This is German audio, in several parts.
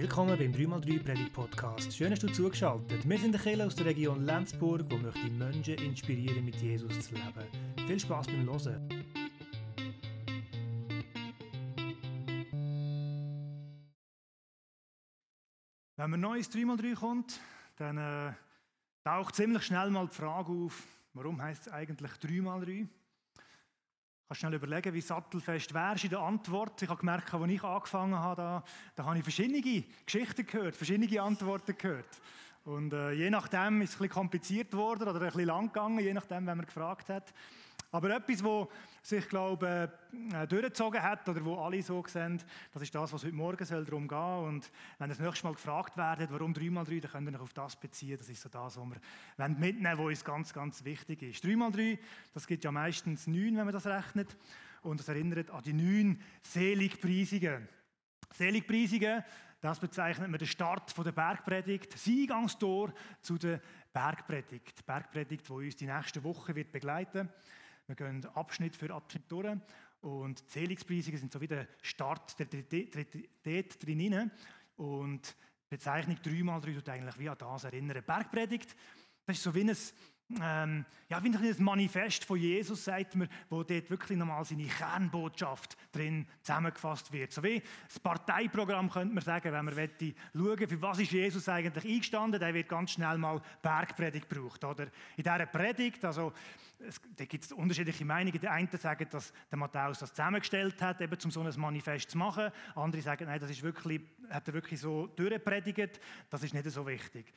Willkommen beim 3x3 Predigt Podcast. Schön, dass du zugeschaltet. Wir sind der Kirche aus der Region Lenzburg, wo möchte die Menschen inspirieren, mit Jesus zu leben. Viel Spaß beim Hören. Wenn man neues 3x3 kommt, dann äh, taucht ziemlich schnell mal die Frage auf, warum heißt es eigentlich 3x3? Kannst schnell überlegen, wie sattelfest wärst in der Antwort. Ich habe gemerkt, als ich angefangen habe, da, da habe ich verschiedene Geschichten gehört, verschiedene Antworten gehört. Und äh, je nachdem ist es ein bisschen kompliziert worden oder ein bisschen lang gegangen, je nachdem, wenn man gefragt hat. Aber etwas, was sich, glaube ich, äh, durchgezogen hat oder wo alle so sehen, das ist das, was heute Morgen soll darum gehen soll. Und wenn das nächste Mal gefragt werdet, warum 3x3, dann könnt ihr euch auf das beziehen. Das ist so das, was wir mitnehmen wollen, was uns ganz, ganz wichtig ist. 3x3, das gibt ja meistens 9, wenn man das rechnet. Und das erinnert an die neun Seligpreisungen. Seligpreisungen, das bezeichnet man den Start der Bergpredigt, das Eingangstor zu der Bergpredigt. Die Bergpredigt, die uns die nächste Woche wird begleiten wird. Wir gehen Abschnitt für Abschnitt durch und Zählungspreisungen sind so wie der Start der dort drin und die Bezeichnung 3x3 tut eigentlich wie an das erinnern. Bergpredigt, das ist so wie ein ähm, ja, wie ein Manifest von Jesus, sagt man, wo dort wirklich nochmal seine Kernbotschaft drin zusammengefasst wird. So wie das Parteiprogramm könnte man sagen, wenn man möchte schauen, für was ist Jesus eigentlich eingestanden, der wird ganz schnell mal Bergpredigt gebraucht. Oder? In dieser Predigt, also, es, da gibt es unterschiedliche Meinungen. Die einen sagen, dass der Matthäus das zusammengestellt hat, eben um so ein Manifest zu machen. Andere sagen, nein, das ist wirklich, hat er wirklich so durchpredigt. Das ist nicht so wichtig.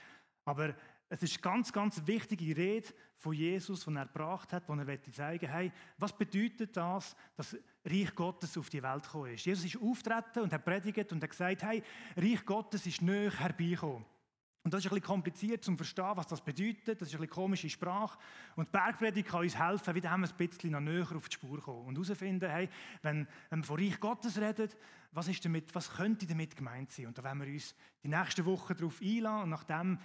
Aber es ist ganz, ganz wichtige Rede von Jesus, die er gebracht hat, wo er zeigen hey, was bedeutet das, dass Reich Gottes auf die Welt gekommen ist. Jesus ist auftreten und hat predigt und hat gesagt, hey, Reich Gottes ist näher herbeigekommen. Und das ist ein bisschen kompliziert zum Verstehen, was das bedeutet. Das ist ein bisschen komische Sprache. Und die Bergpredigt kann uns helfen, wieder ein bisschen noch näher auf die Spur kommen und herausfinden, hey, wenn, wenn wir von Reich Gottes reden, was, ist damit, was könnte damit gemeint sein? Und da werden wir uns die nächsten Wochen darauf einladen und nach dem,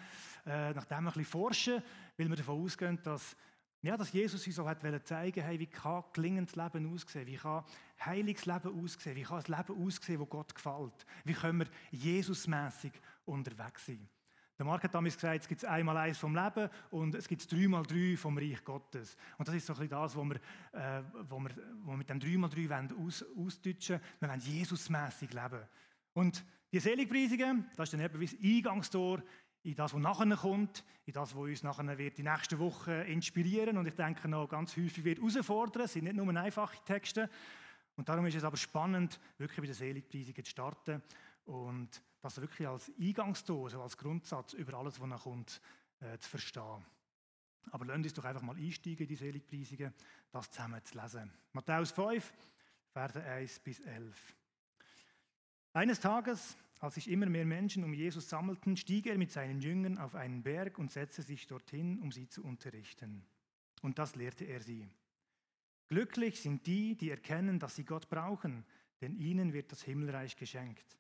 äh, nach dem ein bisschen forschen, weil wir davon ausgehen, dass, ja, dass Jesus uns so hat zeigen hey, wie kann gelingendes Leben aussehen? Wie kann heiliges Leben aussehen? Wie kann ein Leben aussehen, das Gott gefällt? Wie können wir Jesusmäßig unterwegs sein? Der Mark hat damals gesagt, es gibt einmal eins vom Leben und es gibt dreimal drei vom Reich Gottes. Und das ist so ein bisschen das, was wir, äh, wo wir, wo wir mit dem dreimal drei wollen aus, ausdeutschen Wir wollen Jesusmäßig leben. Und die Seligpreisungen, das ist dann eben wie das Eingangstor in das, was nachher kommt, in das, was uns nachher wird die nächste Woche inspirieren und ich denke noch ganz häufig wird herausfordern. Es sind nicht nur einfache Texte. Und darum ist es aber spannend, wirklich bei den Seligpreisungen zu starten und das wirklich als Eingangstor, also als Grundsatz über alles, was noch kommt, äh, zu verstehen. Aber lasst uns doch einfach mal einsteigen in die Seligpreisungen, das zusammen zu lesen. Matthäus 5, Verse 1 bis 11. Eines Tages, als sich immer mehr Menschen um Jesus sammelten, stieg er mit seinen Jüngern auf einen Berg und setzte sich dorthin, um sie zu unterrichten. Und das lehrte er sie. Glücklich sind die, die erkennen, dass sie Gott brauchen, denn ihnen wird das Himmelreich geschenkt.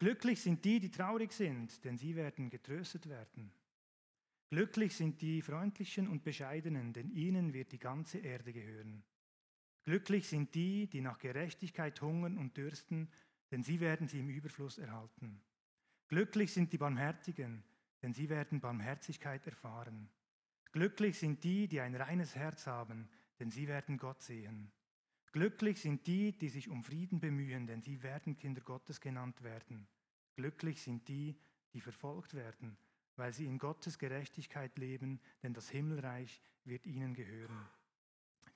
Glücklich sind die, die traurig sind, denn sie werden getröstet werden. Glücklich sind die Freundlichen und Bescheidenen, denn ihnen wird die ganze Erde gehören. Glücklich sind die, die nach Gerechtigkeit hungern und dürsten, denn sie werden sie im Überfluss erhalten. Glücklich sind die Barmherzigen, denn sie werden Barmherzigkeit erfahren. Glücklich sind die, die ein reines Herz haben, denn sie werden Gott sehen. Glücklich sind die, die sich um Frieden bemühen, denn sie werden Kinder Gottes genannt werden. Glücklich sind die, die verfolgt werden, weil sie in Gottes Gerechtigkeit leben, denn das Himmelreich wird ihnen gehören.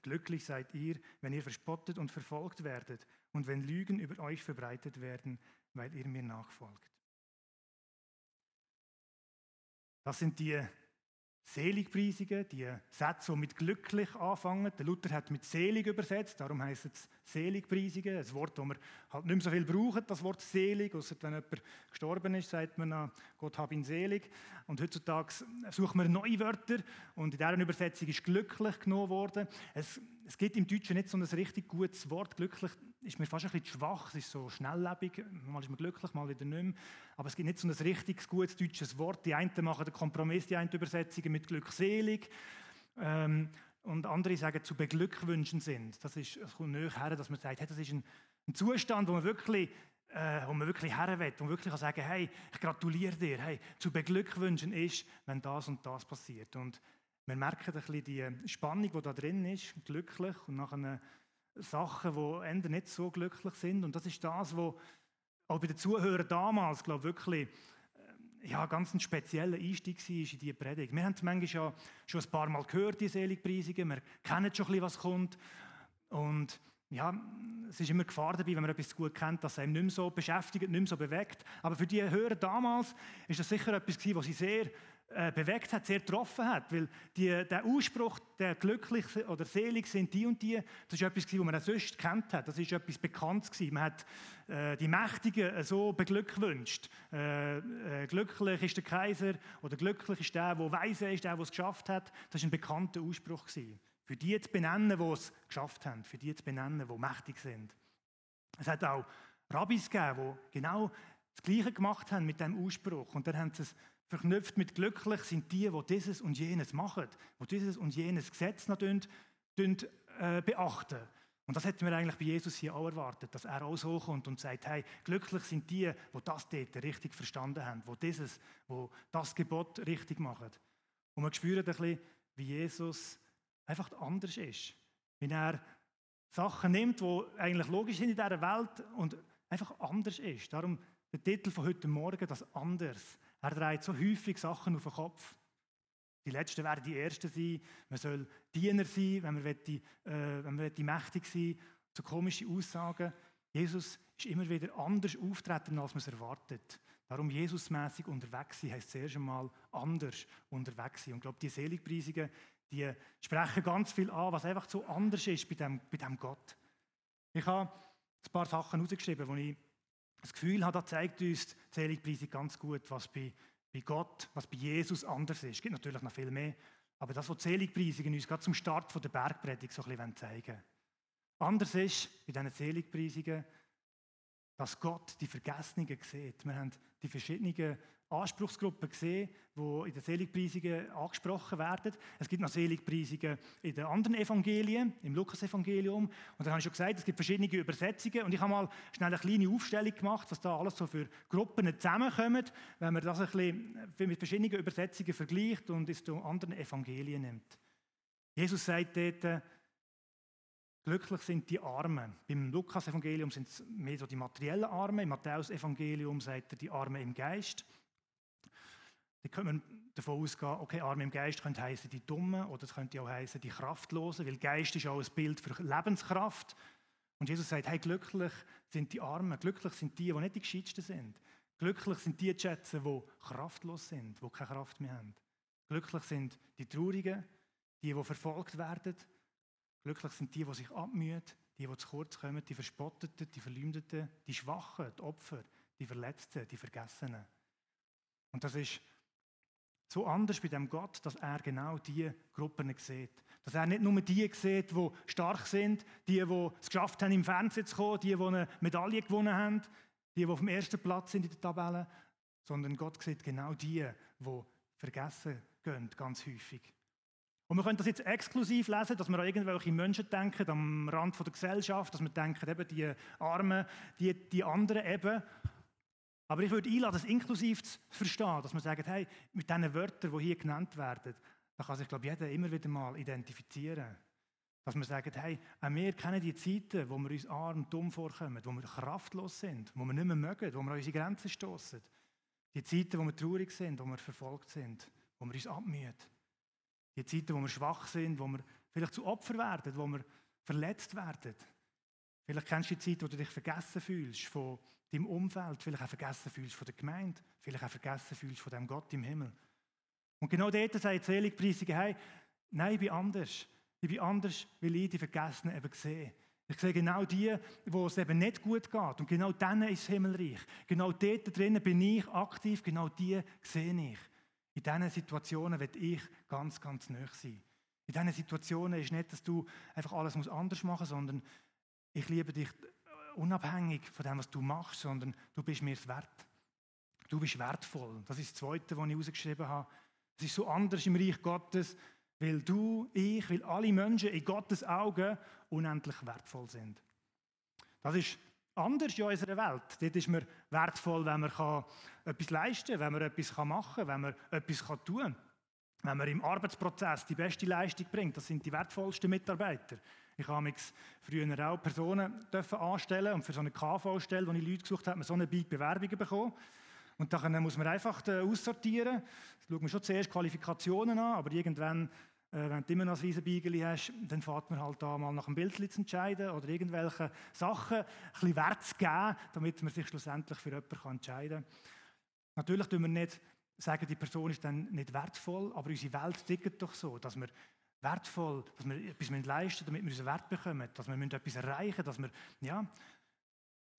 Glücklich seid ihr, wenn ihr verspottet und verfolgt werdet und wenn Lügen über euch verbreitet werden, weil ihr mir nachfolgt. Das sind die Seligpreisungen, die Sätze, die mit glücklich anfangen. Der Luther hat mit selig übersetzt, darum heißt es Seligpreisungen. Ein Wort, das wir halt nicht mehr so viel brauchen, das Wort selig. Außer wenn jemand gestorben ist, sagt man, Gott hab ihn selig. Und heutzutage suchen wir neue Wörter und in dieser Übersetzung ist glücklich genommen worden. Es, es gibt im Deutschen nicht so ein richtig gutes Wort. Glücklich ist mir fast ein bisschen schwach, es ist so schnelllebig. Mal ist man glücklich, mal wieder nicht mehr. Aber es gibt nicht so ein richtig gutes deutsches Wort. Die einen machen den Kompromiss, die einen Übersetzungen mit glückselig. Ähm, und andere sagen, zu beglückwünschen sind. Das, ist, das kommt näher her, dass man sagt, hey, das ist ein, ein Zustand, wo man wirklich äh, wo man wirklich her will, wo man wirklich kann sagen hey, ich gratuliere dir, hey, zu beglückwünschen ist, wenn das und das passiert. Und wir merken ein bisschen die Spannung, die da drin ist, glücklich und nachher Sachen, die Ende nicht so glücklich sind. Und das ist das, was auch bei den Zuhörern damals, glaube ich, wirklich äh, ja, ganz ein spezieller Einstieg war in diese Predigt. Wir haben es manchmal ja schon ein paar Mal gehört, die Seligpreisungen. Wir kennen schon ein bisschen, was kommt. Und ja, es ist immer Gefahr dabei, wenn man etwas gut kennt, dass es einem nicht mehr so beschäftigt, nicht mehr so bewegt. Aber für die Hörer damals ist das sicher etwas was sie sehr äh, bewegt hat, sehr getroffen hat. Weil die, der Ausspruch, der glücklich oder selig sind die und die, das ist etwas, was man auch sonst kennt hat. Das ist etwas Bekanntes. Man hat äh, die Mächtigen so beglückwünscht. Äh, äh, glücklich ist der Kaiser oder glücklich ist der, der weise ist, der, der es geschafft hat. Das ist ein bekannter Ausspruch. Für die zu benennen, die es geschafft haben, für die zu benennen, die mächtig sind. Es hat auch Rabbis gegeben, die genau das Gleiche gemacht haben mit dem Ausspruch. Und dann haben sie es verknüpft mit glücklich sind die, die dieses und jenes machen, die dieses und jenes Gesetz noch tun, tun, äh, beachten. Und das hätten wir eigentlich bei Jesus hier auch erwartet, dass er auch so kommt und sagt, hey, glücklich sind die, die das dort richtig verstanden haben, die dieses, wo das Gebot richtig machen. Und man spürt ein bisschen, wie Jesus einfach anders ist. Wenn er Sachen nimmt, die eigentlich logisch sind in dieser Welt und einfach anders ist. Darum der Titel von heute Morgen, das Anders. Er dreht so häufig Sachen auf den Kopf. Die Letzten werden die Ersten sein. Man soll Diener sein, wenn man, möchte, äh, wenn man mächtig sein So komische Aussagen. Jesus ist immer wieder anders auftreten, als man es erwartet. Darum Jesusmäßig unterwegs sein, heisst zuerst einmal anders unterwegs sein. Und ich glaube, die Seligpreisungen, die sprechen ganz viel an, was einfach so anders ist bei dem, bei dem Gott. Ich habe ein paar Sachen herausgeschrieben, wo ich das Gefühl habe, da zeigt uns die Seligpreisung ganz gut, was bei, bei Gott, was bei Jesus anders ist. Es gibt natürlich noch viel mehr, aber das, was die Seligpreisungen uns gerade zum Start der Bergpredigt so ein bisschen zeigen wollen. Anders ist bei diesen Seligpreisungen, dass Gott die Vergessenen sieht. Wir haben die verschiedenen Anspruchsgruppen gesehen, die in den Seligpreisungen angesprochen werden. Es gibt noch Seligpreisungen in den anderen Evangelien, im Lukas-Evangelium. Und dann habe ich schon gesagt, es gibt verschiedene Übersetzungen. Und ich habe mal schnell eine kleine Aufstellung gemacht, was da alles so für Gruppen zusammenkommen, wenn man das ein bisschen mit verschiedenen Übersetzungen vergleicht und es zu anderen Evangelien nimmt. Jesus sagt dort, Glücklich sind die Armen. Beim Lukas-Evangelium sind es mehr so die materiellen Armen. Im Matthäus-Evangelium sagt er die Armen im Geist. Da könnte man davon ausgehen, okay, Arme im Geist könnte heißen die Dummen oder es könnte auch heißen die Kraftlosen, weil Geist ist auch ein Bild für Lebenskraft. Und Jesus sagt, hey, glücklich sind die Armen, glücklich sind die, die nicht die Gescheitsten sind. Glücklich sind die Schätze, die kraftlos sind, die keine Kraft mehr haben. Glücklich sind die Traurigen, die, die verfolgt werden. Glücklich sind die, die sich abmühen, die, die zu kurz kommen, die Verspotteten, die Verleumdeten, die Schwachen, die Opfer, die Verletzten, die Vergessenen. Und das ist so anders bei dem Gott, dass er genau diese Gruppen sieht. Dass er nicht nur die sieht, die stark sind, die, die es geschafft haben, im Fernsehen zu kommen, die, die eine Medaille gewonnen haben, die, die auf dem ersten Platz sind in der Tabelle, sondern Gott sieht genau die, die vergessen gehen, ganz häufig. Und wir können das jetzt exklusiv lesen, dass wir an irgendwelche Menschen denken, am Rand der Gesellschaft, dass wir denken, eben die Armen, die, die anderen eben. Aber ich würde einladen, das inklusiv zu verstehen, dass man sagt, hey, mit diesen Wörtern, die hier genannt werden, da kann sich, glaube ich, jeder immer wieder mal identifizieren. Dass wir sagen, hey, auch wir kennen die Zeiten, wo wir uns arm und dumm vorkommen, wo wir kraftlos sind, wo wir nicht mehr mögen, wo wir an unsere Grenzen stoßen. Die Zeiten, wo wir traurig sind, wo wir verfolgt sind, wo wir uns abmühen. Die Zeiten, wo wir schwach sind, wo wir vielleicht zu Opfer werden, wo wir verletzt werden. Vielleicht kennst du die Zeit, wo du dich vergessen fühlst von deinem Umfeld, vielleicht auch vergessen fühlst von der Gemeinde, vielleicht auch vergessen fühlst von dem Gott im Himmel. Und genau dort sagt die Seligpreisung, hey, nein, ich bin anders. Ich bin anders, weil ich die Vergessenen eben sehe. Ich sehe genau die, wo es eben nicht gut geht. Und genau denen ist das Himmelreich. Genau dort drinnen bin ich aktiv, genau die sehe ich. In diesen Situationen wird ich ganz, ganz nöch sein. In diesen Situationen ist nicht, dass du einfach alles anders machen musst, sondern ich liebe dich unabhängig von dem, was du machst, sondern du bist mir wert. Du bist wertvoll. Das ist das Zweite, was ich herausgeschrieben habe. Es ist so anders im Reich Gottes, weil du, ich, weil alle Menschen in Gottes Augen unendlich wertvoll sind. Das ist anders in unserer Welt. Dort ist man wertvoll, wenn man etwas leisten kann, wenn man etwas machen kann, wenn man etwas tun kann. Wenn man im Arbeitsprozess die beste Leistung bringt, das sind die wertvollsten Mitarbeiter. Ich habe früher auch Personen anstellen und für so eine KV-Stelle, wo ich Leute gesucht habe, so eine Big Bewerbungen bekommen. Und dann muss man einfach äh, aussortieren. Das schaut man schon zuerst Qualifikationen an, aber irgendwann, äh, wenn du immer noch ein Riesenbeigeli hast, dann fährt man halt da mal nach dem Bild zu entscheiden oder irgendwelche Sachen ein bisschen Wert zu geben, damit man sich schlussendlich für jemanden entscheiden kann. Natürlich tun wir nicht sagen, die Person ist dann nicht wertvoll, aber unsere Welt tickt doch so, dass wir wertvoll, dass wir etwas leisten müssen, damit wir unseren Wert bekommen, dass wir etwas erreichen müssen, dass wir, ja,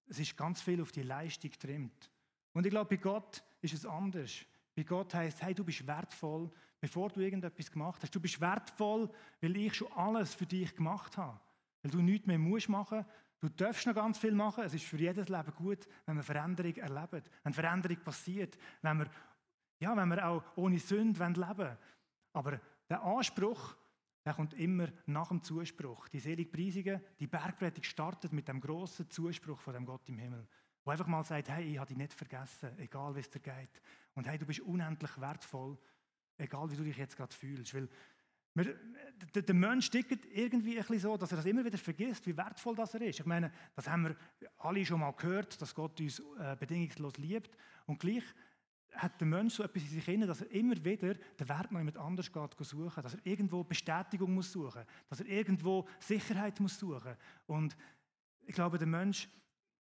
es ist ganz viel auf die Leistung getrimmt. Und ich glaube, bei Gott ist es anders. Bei Gott heißt, hey, du bist wertvoll, bevor du irgendetwas gemacht hast. Du bist wertvoll, weil ich schon alles für dich gemacht habe. Weil du nichts mehr musst machen. Du darfst noch ganz viel machen. Es ist für jedes Leben gut, wenn man Veränderung erlebt. Wenn Veränderung passiert. Wenn wir, ja, wenn wir auch ohne Sünde leben wollen. Aber der Anspruch, der kommt immer nach dem Zuspruch. Die Seligpreisungen, die Bergpredigt startet mit dem großen Zuspruch von dem Gott im Himmel. Wo einfach mal sagt, hey, ich habe dich nicht vergessen, egal wie es dir geht. Und hey, du bist unendlich wertvoll, egal wie du dich jetzt gerade fühlst. Weil wir, der, der, Mensch tickt irgendwie ein bisschen so, dass er das immer wieder vergisst, wie wertvoll das er ist. Ich meine, das haben wir alle schon mal gehört, dass Gott uns äh, bedingungslos liebt. Und gleich hat der Mensch so etwas in sich inne, dass er immer wieder den Wert noch jemand anders geht suchen, dass er irgendwo Bestätigung muss suchen, dass er irgendwo Sicherheit muss suchen. Und ich glaube, der Mensch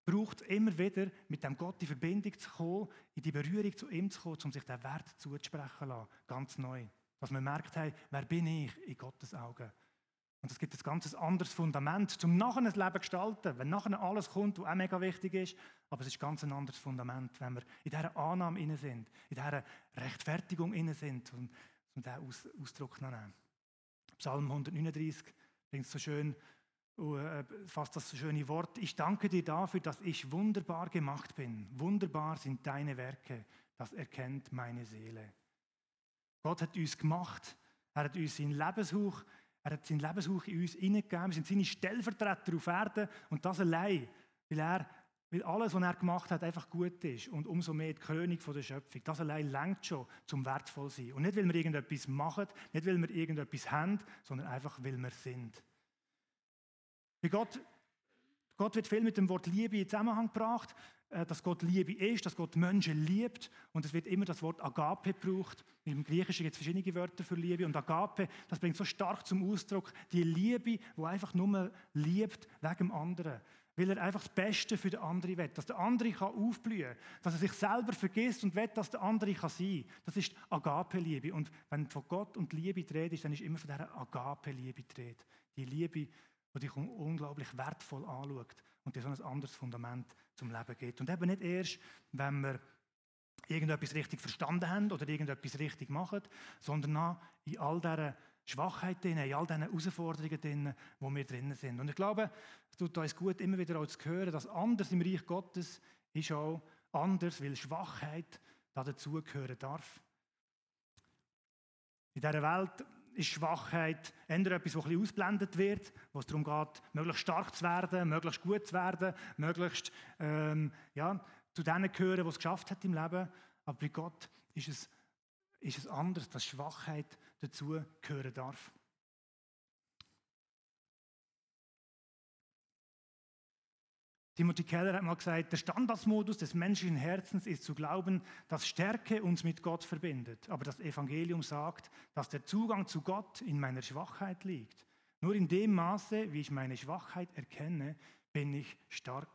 braucht immer wieder, mit dem Gott in Verbindung zu kommen, in die Berührung zu ihm zu kommen, um sich den Wert zuzusprechen lassen, ganz neu. Dass man merkt, hey, wer bin ich in Gottes Augen? Und es gibt ein ganz anderes Fundament, um nachher ein Leben zu gestalten, wenn nachher alles kommt, was auch mega wichtig ist, aber es ist ganz ein anderes Fundament, wenn wir in dieser Annahme inne sind, in dieser Rechtfertigung inne sind, um, diesen Aus Ausdruck zu nehmen. Psalm 139 bringt so schön äh, fasst das schöne Wort. Ich danke dir dafür, dass ich wunderbar gemacht bin. Wunderbar sind deine Werke. Das erkennt meine Seele. Gott hat uns gemacht. Er hat uns sein Lebenshauch, er hat sein Lebenshauch in uns hineingegeben. Wir sind seine Stellvertreter auf Erden. Und das allein, weil er weil alles, was er gemacht hat, einfach gut ist und umso mehr die Krönung der Schöpfung. Das allein langt schon zum wertvoll sein. Und nicht, weil wir irgendetwas machen, nicht, weil wir irgendetwas haben, sondern einfach, weil wir sind. Bei Gott, Gott wird viel mit dem Wort Liebe in Zusammenhang gebracht, dass Gott Liebe ist, dass Gott Menschen liebt und es wird immer das Wort Agape gebraucht. Im Griechischen gibt es verschiedene Wörter für Liebe und Agape, das bringt so stark zum Ausdruck die Liebe, wo einfach nur liebt wegen dem anderen. Weil er einfach das Beste für den anderen will. Dass der andere aufblühen kann. Dass er sich selber vergisst und will, dass der andere kann sein kann. Das ist Agape-Liebe. Und wenn von Gott und Liebe dreht ist, dann ist immer von dieser Agape-Liebe dreht. Die Liebe, die dich unglaublich wertvoll anschaut und dir so ein anderes Fundament zum Leben gibt. Und eben nicht erst, wenn wir irgendetwas richtig verstanden haben oder irgendetwas richtig machen, sondern auch in all diesen Schwachheiten, in all diesen Herausforderungen, drin, wo wir drinnen sind. Und ich glaube, es tut uns gut, immer wieder auch zu hören, dass anders im Reich Gottes ist auch anders, weil Schwachheit dazugehören darf. In dieser Welt ist Schwachheit eher etwas, das ein bisschen ausblendet wird, wo es darum geht, möglichst stark zu werden, möglichst gut zu werden, möglichst ähm, ja, zu denen gehören, die es geschafft hat im Leben. Aber bei Gott ist es, ist es anders, dass Schwachheit dazu gehören darf. Timothy Keller hat mal gesagt, der Standardsmodus des menschlichen Herzens ist zu glauben, dass Stärke uns mit Gott verbindet. Aber das Evangelium sagt, dass der Zugang zu Gott in meiner Schwachheit liegt. Nur in dem Maße, wie ich meine Schwachheit erkenne, bin ich stark.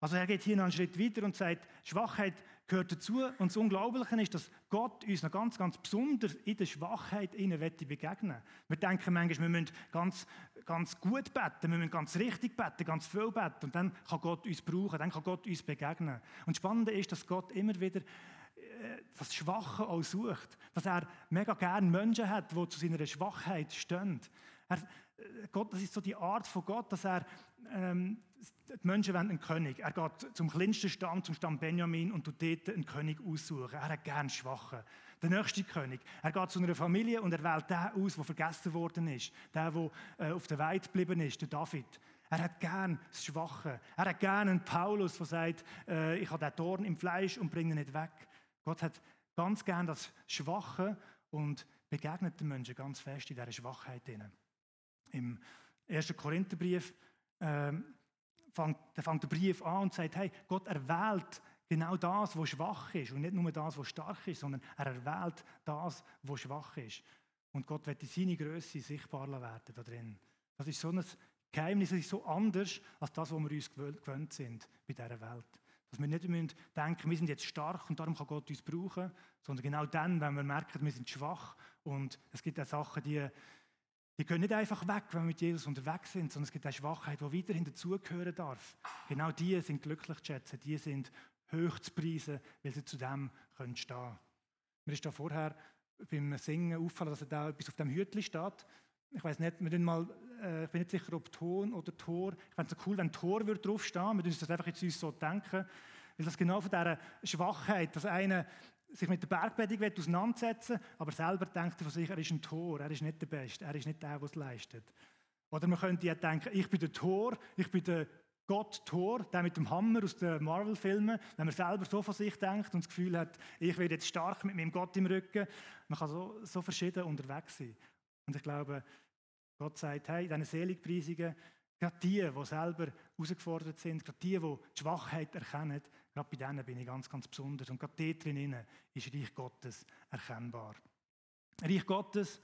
Also er geht hier noch einen Schritt weiter und sagt, Schwachheit gehört dazu. Und das Unglaubliche ist, dass Gott uns noch ganz, ganz besonders in der Schwachheit begegnen Wir denken manchmal, wir müssen ganz, ganz gut beten, wir müssen ganz richtig beten, ganz viel beten. Und dann kann Gott uns brauchen, dann kann Gott uns begegnen. Und das Spannende ist, dass Gott immer wieder äh, das Schwache auch sucht. Dass er mega gerne Menschen hat, die zu seiner Schwachheit stehen. Er, äh, Gott, das ist so die Art von Gott, dass er ähm, die Menschen wollen einen König. Er geht zum kleinsten Stamm, zum Stamm Benjamin und tut dort einen König aussuchen. Er hat gern Schwache. Der nächste König. Er geht zu einer Familie und er wählt den aus, der vergessen worden ist. Der, der äh, auf der Weide geblieben ist, der David. Er hat gern das Schwache. Er hat gern einen Paulus, der sagt, äh, ich habe den Dorn im Fleisch und bringe ihn nicht weg. Gott hat ganz gern das Schwache und begegnet den Menschen ganz fest in dieser Schwachheit. Im 1. Korintherbrief äh, fängt, fängt der Brief an und sagt, hey, Gott erwählt genau das, was schwach ist und nicht nur das, was stark ist, sondern er erwählt das, was schwach ist. Und Gott wird seine Größe sichtbar werden da drin. Das ist so ein Geheimnis, das ist so anders als das, was wir uns gewöhnt sind bei dieser Welt. Dass wir nicht müssen denken, wir sind jetzt stark und darum kann Gott uns brauchen, sondern genau dann, wenn wir merken, wir sind schwach und es gibt auch Sachen, die, die gehen nicht einfach weg, wenn wir mit Jesus unterwegs sind, sondern es gibt auch Schwachheit, die weiterhin dazugehören darf. Genau die sind glücklich zu schätzen, die sind hoch zu preisen, weil sie zu dem können stehen Mir ist da vorher beim Singen auffallen, dass da etwas auf dem Hütli steht. Ich weiß nicht, wir mal, äh, ich bin nicht sicher, ob Ton oder Tor. Ich fände es so cool, wenn Tor würde draufstehen. Wir müssen das einfach jetzt so denken. Weil das genau von dieser Schwachheit, dass einer sich mit der Bergpredigt auseinandersetzen aber selber denkt er von sich, er ist ein Tor, er ist nicht der Beste, er ist nicht der, der es leistet. Oder man könnte ja denken, ich bin der Tor, ich bin der Gott Thor, der mit dem Hammer aus den Marvel-Filmen, wenn man selber so von sich denkt und das Gefühl hat, ich werde jetzt stark mit meinem Gott im Rücken. Man kann so, so verschieden unterwegs sein. Und ich glaube, Gott sagt, hey, in diesen Seligpreisungen, gerade die, die selber herausgefordert sind, gerade die, die die Schwachheit erkennen, gerade bei denen bin ich ganz, ganz besonders. Und gerade dort drinnen ist Reich Gottes erkennbar. Reich Gottes,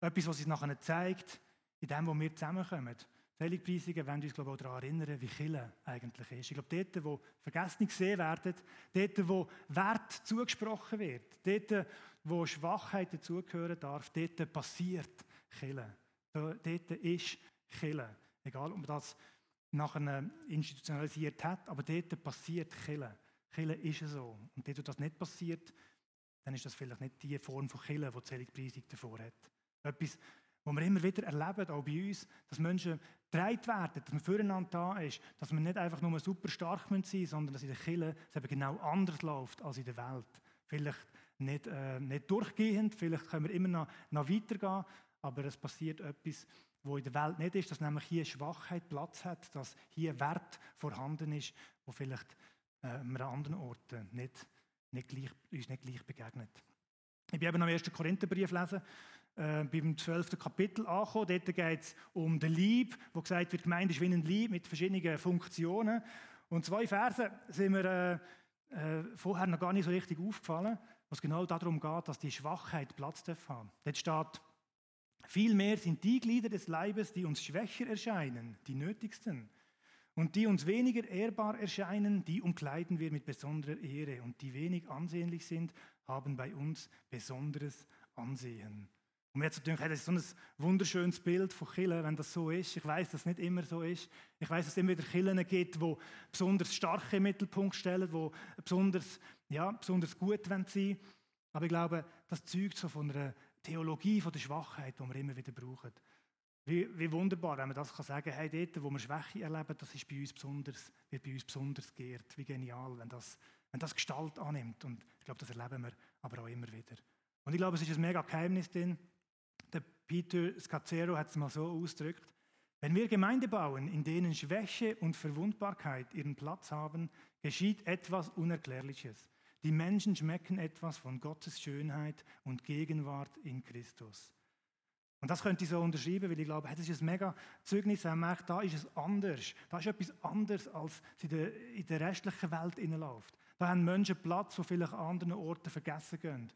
etwas, was sich nachher zeigt, in dem, wo wir zusammenkommen. Seligpreisungen wollen uns glaube ich, auch daran erinnern, wie Chille eigentlich ist. Ich glaube, dort, wo Vergessene gesehen werden, dort, wo Wert zugesprochen wird, dort, wo Schwachheit dazugehören darf, dort passiert Chille. Dort ist Chille. Egal, ob man das nachher institutionalisiert hat, aber dort passiert Chille. Chille ist so. Und dort, wo das nicht passiert, dann ist das vielleicht nicht die Form von Chille, die die Seligpreisung davor hat. Etwas, was wir immer wieder erleben, auch bei uns, dass Menschen getragen werden, dass man füreinander da ist, dass wir nicht einfach nur super stark sein müssen, sondern dass in der Kirche es eben genau anders läuft als in der Welt. Vielleicht nicht, äh, nicht durchgehend, vielleicht können wir immer noch, noch weitergehen, aber es passiert etwas, wo in der Welt nicht ist, dass nämlich hier Schwachheit Platz hat, dass hier Wert vorhanden ist, wo vielleicht äh, an anderen Orten nicht, nicht gleich, uns nicht gleich begegnet. Ich bin eben am 1. Korintherbrief lesen äh, beim 12. Kapitel angekommen. Dort geht es um den Lieb, wo gesagt wird, Gemeinde ist wie ein Lieb mit verschiedenen Funktionen. Und zwei Verse sind mir äh, äh, vorher noch gar nicht so richtig aufgefallen, was genau darum geht, dass die Schwachheit Platz darf haben. Dort steht, vielmehr sind die Glieder des Leibes, die uns schwächer erscheinen, die nötigsten. Und die uns weniger ehrbar erscheinen, die umkleiden wir mit besonderer Ehre. Und die wenig ansehnlich sind, haben bei uns besonderes Ansehen. Und mir hat gedacht, hey, das ist so ein wunderschönes Bild von Killen, wenn das so ist. Ich weiß, dass es nicht immer so ist. Ich weiß, dass es immer wieder Killen gibt, die besonders starke Mittelpunkt stellen, die besonders, ja, besonders gut sein wollen. Aber ich glaube, das zeugt so von einer Theologie von der Schwachheit, die wir immer wieder brauchen. Wie, wie wunderbar, wenn man das sagen kann, hey, dort, wo wir Schwäche erleben, das ist bei uns besonders, wird bei uns besonders geehrt. Wie genial, wenn das, wenn das Gestalt annimmt. Und ich glaube, das erleben wir aber auch immer wieder. Und ich glaube, es ist ein mega Geheimnis drin, der Peter Scazzero hat es mal so ausgedrückt. Wenn wir Gemeinde bauen, in denen Schwäche und Verwundbarkeit ihren Platz haben, geschieht etwas Unerklärliches. Die Menschen schmecken etwas von Gottes Schönheit und Gegenwart in Christus. Und das könnte ich so unterschreiben, weil ich glaube, das ist ein mega Zeugnis, wenn man merkt, da ist es anders. Da ist etwas anderes, als in der, in der restlichen Welt läuft. Da haben Menschen Platz, wo vielleicht an anderen Orten vergessen gehen.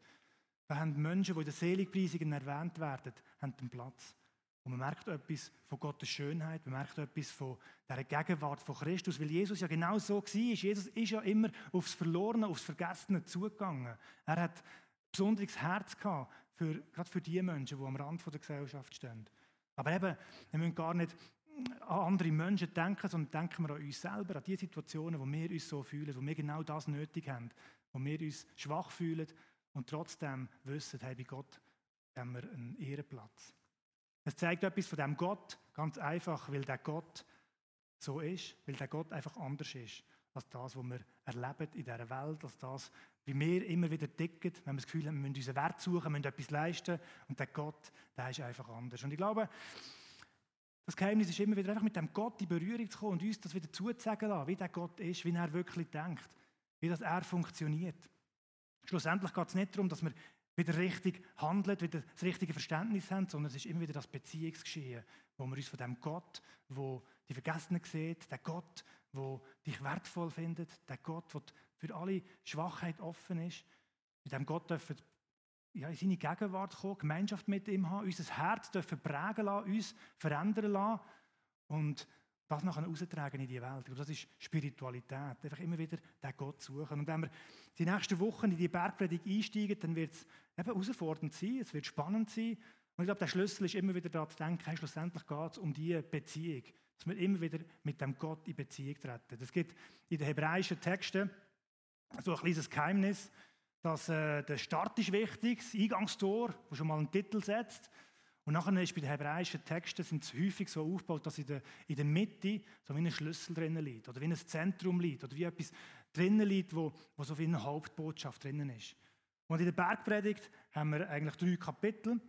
Da haben Menschen, die in den Seligpreisungen erwähnt werden, haben den Platz. Und man merkt etwas von Gottes Schönheit, man merkt etwas von der Gegenwart von Christus, weil Jesus ja genau so war. Jesus ist ja immer aufs Verlorene, aufs Vergessene zugegangen. Er hat ein besonderes Herz gehabt, für, gerade für die Menschen, die am Rand der Gesellschaft stehen. Aber eben, wir müssen gar nicht an andere Menschen denken, sondern denken wir an uns selber, an die Situationen, wo wir uns so fühlen, wo wir genau das nötig haben, wo wir uns schwach fühlen und trotzdem wissen, hey, bei Gott haben wir einen Ehrenplatz. Es zeigt etwas von dem Gott, ganz einfach, weil der Gott so ist, weil der Gott einfach anders ist als das, was wir erleben in dieser Welt, als das, wie wir immer wieder ticken, wenn wir das Gefühl haben, wir müssen unseren Wert suchen, wir müssen etwas leisten und der Gott, der ist einfach anders. Und ich glaube, Das Geheimnis ist immer wieder einfach mit dem Gott in Berührung zu kommen und uns das wieder zuzusagen lassen, wie der Gott ist, wie er wirklich denkt, wie das er funktioniert. Schlussendlich geht es nicht darum, dass wir wieder richtig handeln, wieder das richtige Verständnis haben, sondern es ist immer wieder das Beziehungsgeschehen, wo wir uns von dem Gott, wo die Vergessenen sieht, der Gott, wo dich wertvoll findet, der Gott, der für alle Schwachheit offen ist, mit dem Gott dürfen ja, in seine Gegenwart kommen, Gemeinschaft mit ihm haben, unser Herz dürfen prägen lassen, uns verändern lassen. Und das nachher austragen in die Welt. Und das ist Spiritualität. Einfach immer wieder den Gott suchen. Und wenn wir die nächsten Wochen in die Bergpredigt einsteigen, dann wird es eben herausfordernd sein, es wird spannend sein. Und ich glaube, der Schlüssel ist immer wieder daran zu denken, hey, schlussendlich geht es um diese Beziehung. Dass wir immer wieder mit dem Gott in Beziehung treten. Es gibt in den hebräischen Texten so ein kleines Geheimnis, dass äh, der Start ist wichtig, das Eingangstor, wo schon mal einen Titel setzt. Und nachher ist bei den hebräischen Texten sind es häufig so aufgebaut, dass in der, in der Mitte so wie ein Schlüssel drinnen liegt oder wie ein Zentrum liegt oder wie etwas drinnen liegt, wo, wo so wie eine Hauptbotschaft drinnen ist. Und in der Bergpredigt haben wir eigentlich drei Kapitel.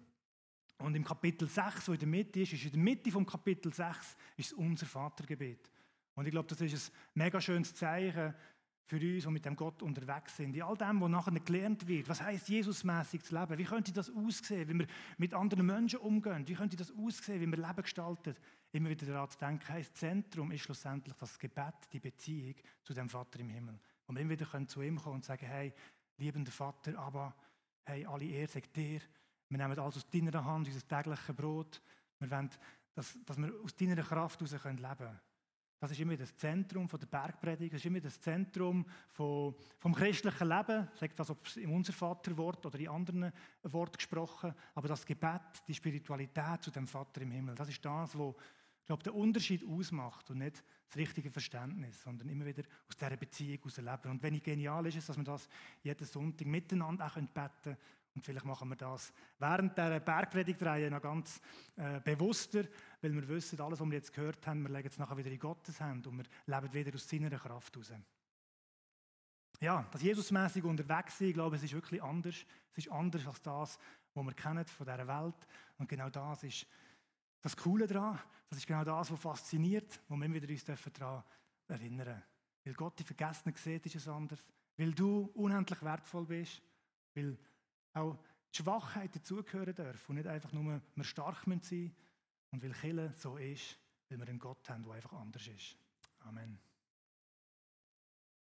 Und im Kapitel 6, wo in der Mitte ist, ist in der Mitte vom Kapitel 6 ist unser Vatergebet. Und ich glaube, das ist ein mega schönes Zeichen für uns, die mit dem Gott unterwegs sind. In all dem, was nachher gelernt wird. Was heißt Jesusmäßig zu leben? Wie könnte das aussehen, wenn wir mit anderen Menschen umgehen? Wie könnte das aussehen, wie wir Leben gestalten? Immer wieder daran zu denken, das Zentrum ist schlussendlich das Gebet, die Beziehung zu dem Vater im Himmel. Und wir immer wieder zu ihm kommen und sagen, hey, liebender Vater, aber hey, alle Ehre sagt dir. Wir nehmen alles aus deiner Hand, unser tägliches Brot. Wir wollen, dass, dass wir aus deiner Kraft heraus leben können. Das ist immer das Zentrum der Bergpredigt, das ist immer das Zentrum vom, vom christlichen Leben, sagt das ob in unser Vaterwort oder in anderen Worten gesprochen, aber das Gebet, die Spiritualität zu dem Vater im Himmel, das ist das, was ich glaube, den Unterschied ausmacht und nicht das richtige Verständnis, sondern immer wieder aus dieser Beziehung heraus leben. Und wenn ich genial ist, dass wir das jeden Sonntag miteinander auch beten können, und vielleicht machen wir das während der Bergpredigtreihe noch ganz äh, bewusster, weil wir wissen, alles, was wir jetzt gehört haben, wir legen es nachher wieder in Gottes Hand und wir leben wieder aus seiner Kraft heraus. Ja, das Jesusmäßig unterwegs sein, ich glaube, es ist wirklich anders. Es ist anders als das, was wir kennen von dieser Welt. Und genau das ist das Coole daran. Das ist genau das, was fasziniert, wo wir wieder uns daran erinnern dürfen. Weil Gott die Vergessenen sieht, ist es anders. Weil du unendlich wertvoll bist. Weil auch die Schwachheit dazugehören darf und nicht einfach nur, wir stark sein müssen und weil Kille so ist, weil wir einen Gott haben, der einfach anders ist. Amen.